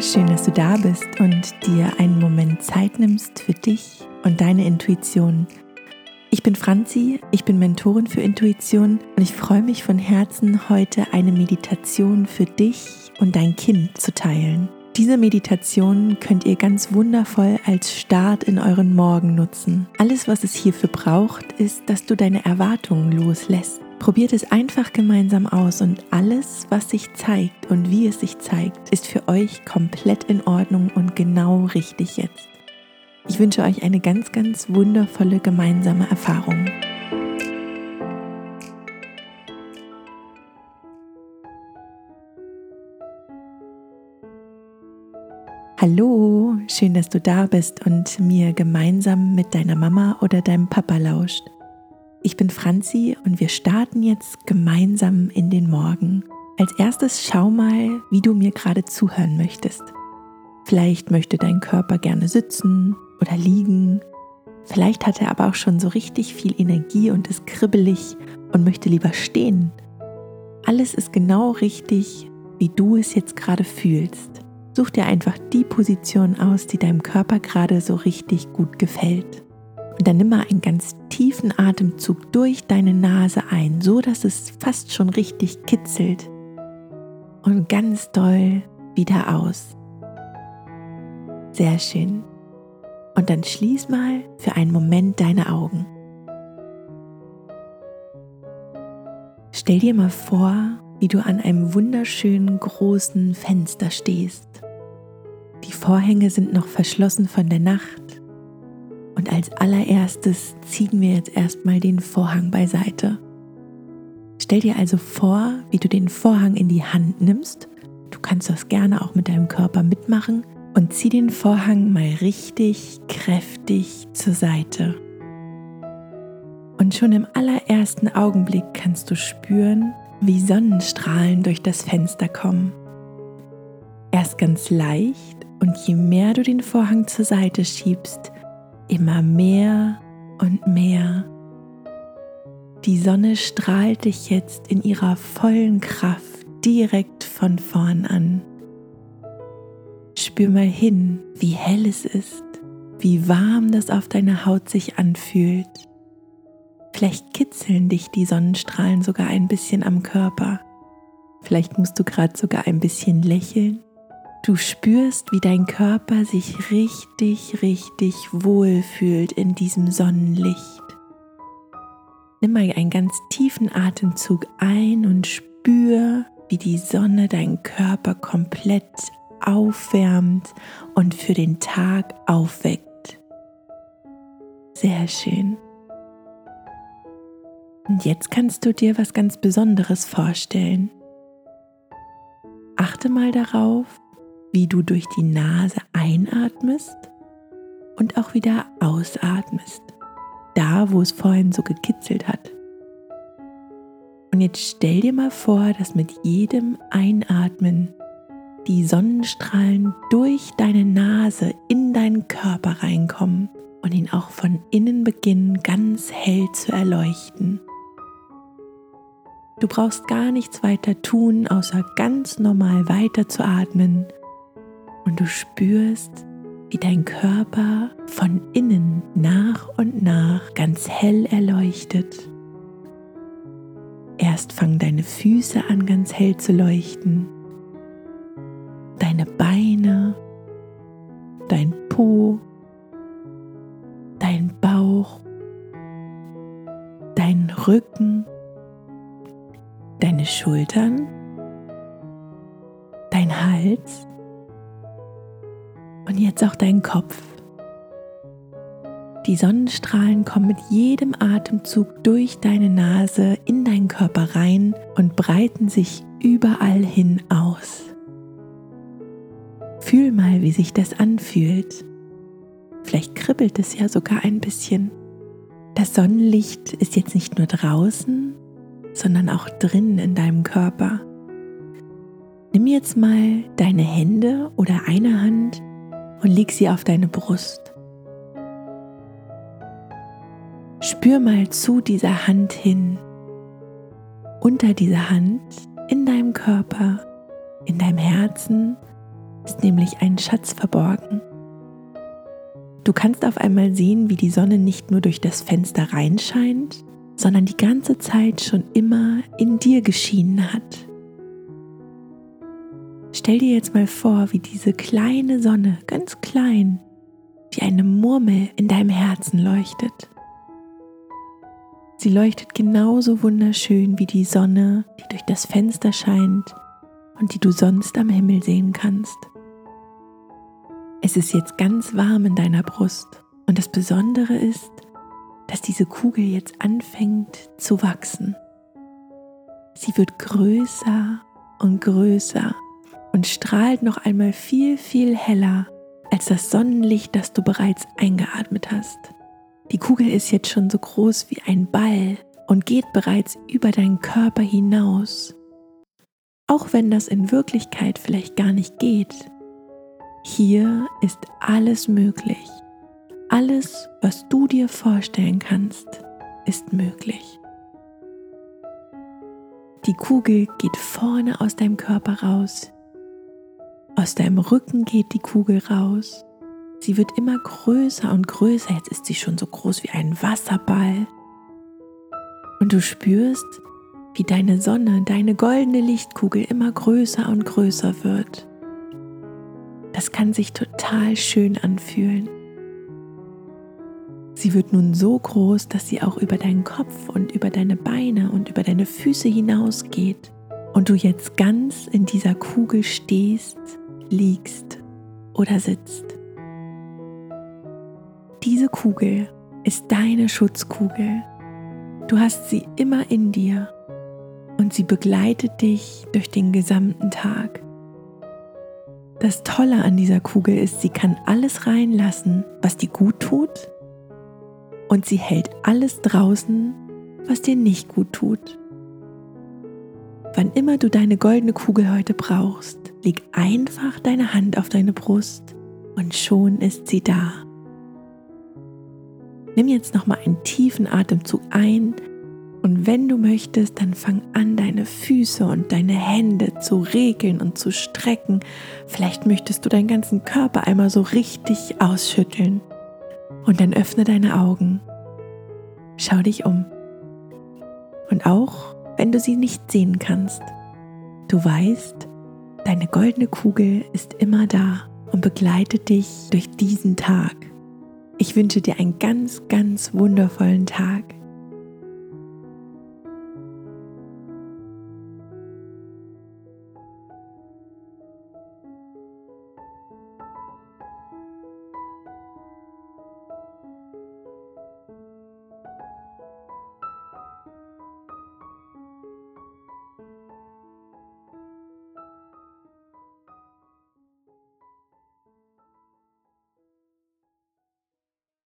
Schön, dass du da bist und dir einen Moment Zeit nimmst für dich und deine Intuition. Ich bin Franzi, ich bin Mentorin für Intuition und ich freue mich von Herzen, heute eine Meditation für dich und dein Kind zu teilen. Diese Meditation könnt ihr ganz wundervoll als Start in euren Morgen nutzen. Alles, was es hierfür braucht, ist, dass du deine Erwartungen loslässt Probiert es einfach gemeinsam aus und alles, was sich zeigt und wie es sich zeigt, ist für euch komplett in Ordnung und genau richtig jetzt. Ich wünsche euch eine ganz, ganz wundervolle gemeinsame Erfahrung. Hallo, schön, dass du da bist und mir gemeinsam mit deiner Mama oder deinem Papa lauscht. Ich bin Franzi und wir starten jetzt gemeinsam in den Morgen. Als erstes schau mal, wie du mir gerade zuhören möchtest. Vielleicht möchte dein Körper gerne sitzen oder liegen. Vielleicht hat er aber auch schon so richtig viel Energie und ist kribbelig und möchte lieber stehen. Alles ist genau richtig, wie du es jetzt gerade fühlst. Such dir einfach die Position aus, die deinem Körper gerade so richtig gut gefällt. Und dann nimm mal einen ganz tiefen Atemzug durch deine Nase ein, so dass es fast schon richtig kitzelt. Und ganz doll wieder aus. Sehr schön. Und dann schließ mal für einen Moment deine Augen. Stell dir mal vor, wie du an einem wunderschönen großen Fenster stehst. Die Vorhänge sind noch verschlossen von der Nacht als allererstes ziehen wir jetzt erstmal den Vorhang beiseite. Stell dir also vor, wie du den Vorhang in die Hand nimmst. Du kannst das gerne auch mit deinem Körper mitmachen und zieh den Vorhang mal richtig kräftig zur Seite. Und schon im allerersten Augenblick kannst du spüren, wie Sonnenstrahlen durch das Fenster kommen. Erst ganz leicht und je mehr du den Vorhang zur Seite schiebst, immer mehr und mehr. Die Sonne strahlt dich jetzt in ihrer vollen Kraft direkt von vorn an. Spür mal hin, wie hell es ist, wie warm das auf deiner Haut sich anfühlt. Vielleicht kitzeln dich die Sonnenstrahlen sogar ein bisschen am Körper. Vielleicht musst du gerade sogar ein bisschen lächeln. Du spürst, wie dein Körper sich richtig, richtig wohl fühlt in diesem Sonnenlicht. Nimm mal einen ganz tiefen Atemzug ein und spür, wie die Sonne deinen Körper komplett aufwärmt und für den Tag aufweckt. Sehr schön. Und jetzt kannst du dir was ganz Besonderes vorstellen. Achte mal darauf, wie du durch die Nase einatmest und auch wieder ausatmest, da wo es vorhin so gekitzelt hat. Und jetzt stell dir mal vor, dass mit jedem Einatmen die Sonnenstrahlen durch deine Nase in deinen Körper reinkommen und ihn auch von innen beginnen ganz hell zu erleuchten. Du brauchst gar nichts weiter tun, außer ganz normal weiter zu atmen und du spürst, wie dein Körper von innen nach und nach ganz hell erleuchtet. Erst fangen deine Füße an ganz hell zu leuchten, deine Beine, dein Po, dein Bauch, dein Rücken, deine Schultern, dein Hals und jetzt auch dein Kopf. Die Sonnenstrahlen kommen mit jedem Atemzug durch deine Nase in deinen Körper rein und breiten sich überall hin aus. Fühl mal, wie sich das anfühlt. Vielleicht kribbelt es ja sogar ein bisschen. Das Sonnenlicht ist jetzt nicht nur draußen, sondern auch drin in deinem Körper. Nimm jetzt mal deine Hände oder eine Hand und leg sie auf deine Brust. Spür mal zu dieser Hand hin, unter dieser Hand, in deinem Körper, in deinem Herzen ist nämlich ein Schatz verborgen. Du kannst auf einmal sehen, wie die Sonne nicht nur durch das Fenster reinscheint, sondern die ganze Zeit schon immer in dir geschienen hat. Stell dir jetzt mal vor, wie diese kleine Sonne, ganz klein, wie eine Murmel in deinem Herzen leuchtet. Sie leuchtet genauso wunderschön wie die Sonne, die durch das Fenster scheint und die du sonst am Himmel sehen kannst. Es ist jetzt ganz warm in deiner Brust und das Besondere ist, dass diese Kugel jetzt anfängt zu wachsen. Sie wird größer und größer und strahlt noch einmal viel, viel heller als das Sonnenlicht, das du bereits eingeatmet hast. Die Kugel ist jetzt schon so groß wie ein Ball und geht bereits über deinen Körper hinaus. Auch wenn das in Wirklichkeit vielleicht gar nicht geht. Hier ist alles möglich. Alles, was du dir vorstellen kannst, ist möglich. Die Kugel geht vorne aus deinem Körper raus. Aus deinem Rücken geht die Kugel raus. Sie wird immer größer und größer. Jetzt ist sie schon so groß wie ein Wasserball. Und du spürst, wie deine Sonne, deine goldene Lichtkugel immer größer und größer wird. Das kann sich total schön anfühlen. Sie wird nun so groß, dass sie auch über deinen Kopf und über deine Beine und über deine Füße hinausgeht und du jetzt ganz in dieser Kugel stehst, liegst oder sitzt. Diese Kugel ist deine Schutzkugel. Du hast sie immer in dir und sie begleitet dich durch den gesamten Tag. Das Tolle an dieser Kugel ist, sie kann alles reinlassen, was dir gut tut und sie hält alles draußen, was dir nicht gut tut. Wann immer du deine goldene Kugel heute brauchst, leg einfach deine Hand auf deine Brust und schon ist sie da. Nimm jetzt nochmal einen tiefen Atemzug ein und wenn du möchtest, dann fang an, deine Füße und deine Hände zu regeln und zu strecken. Vielleicht möchtest du deinen ganzen Körper einmal so richtig ausschütteln. Und dann öffne deine Augen. Schau dich um. Und auch wenn du sie nicht sehen kannst, du weißt, deine goldene Kugel ist immer da und begleitet dich durch diesen Tag. Ich wünsche dir einen ganz, ganz wundervollen Tag.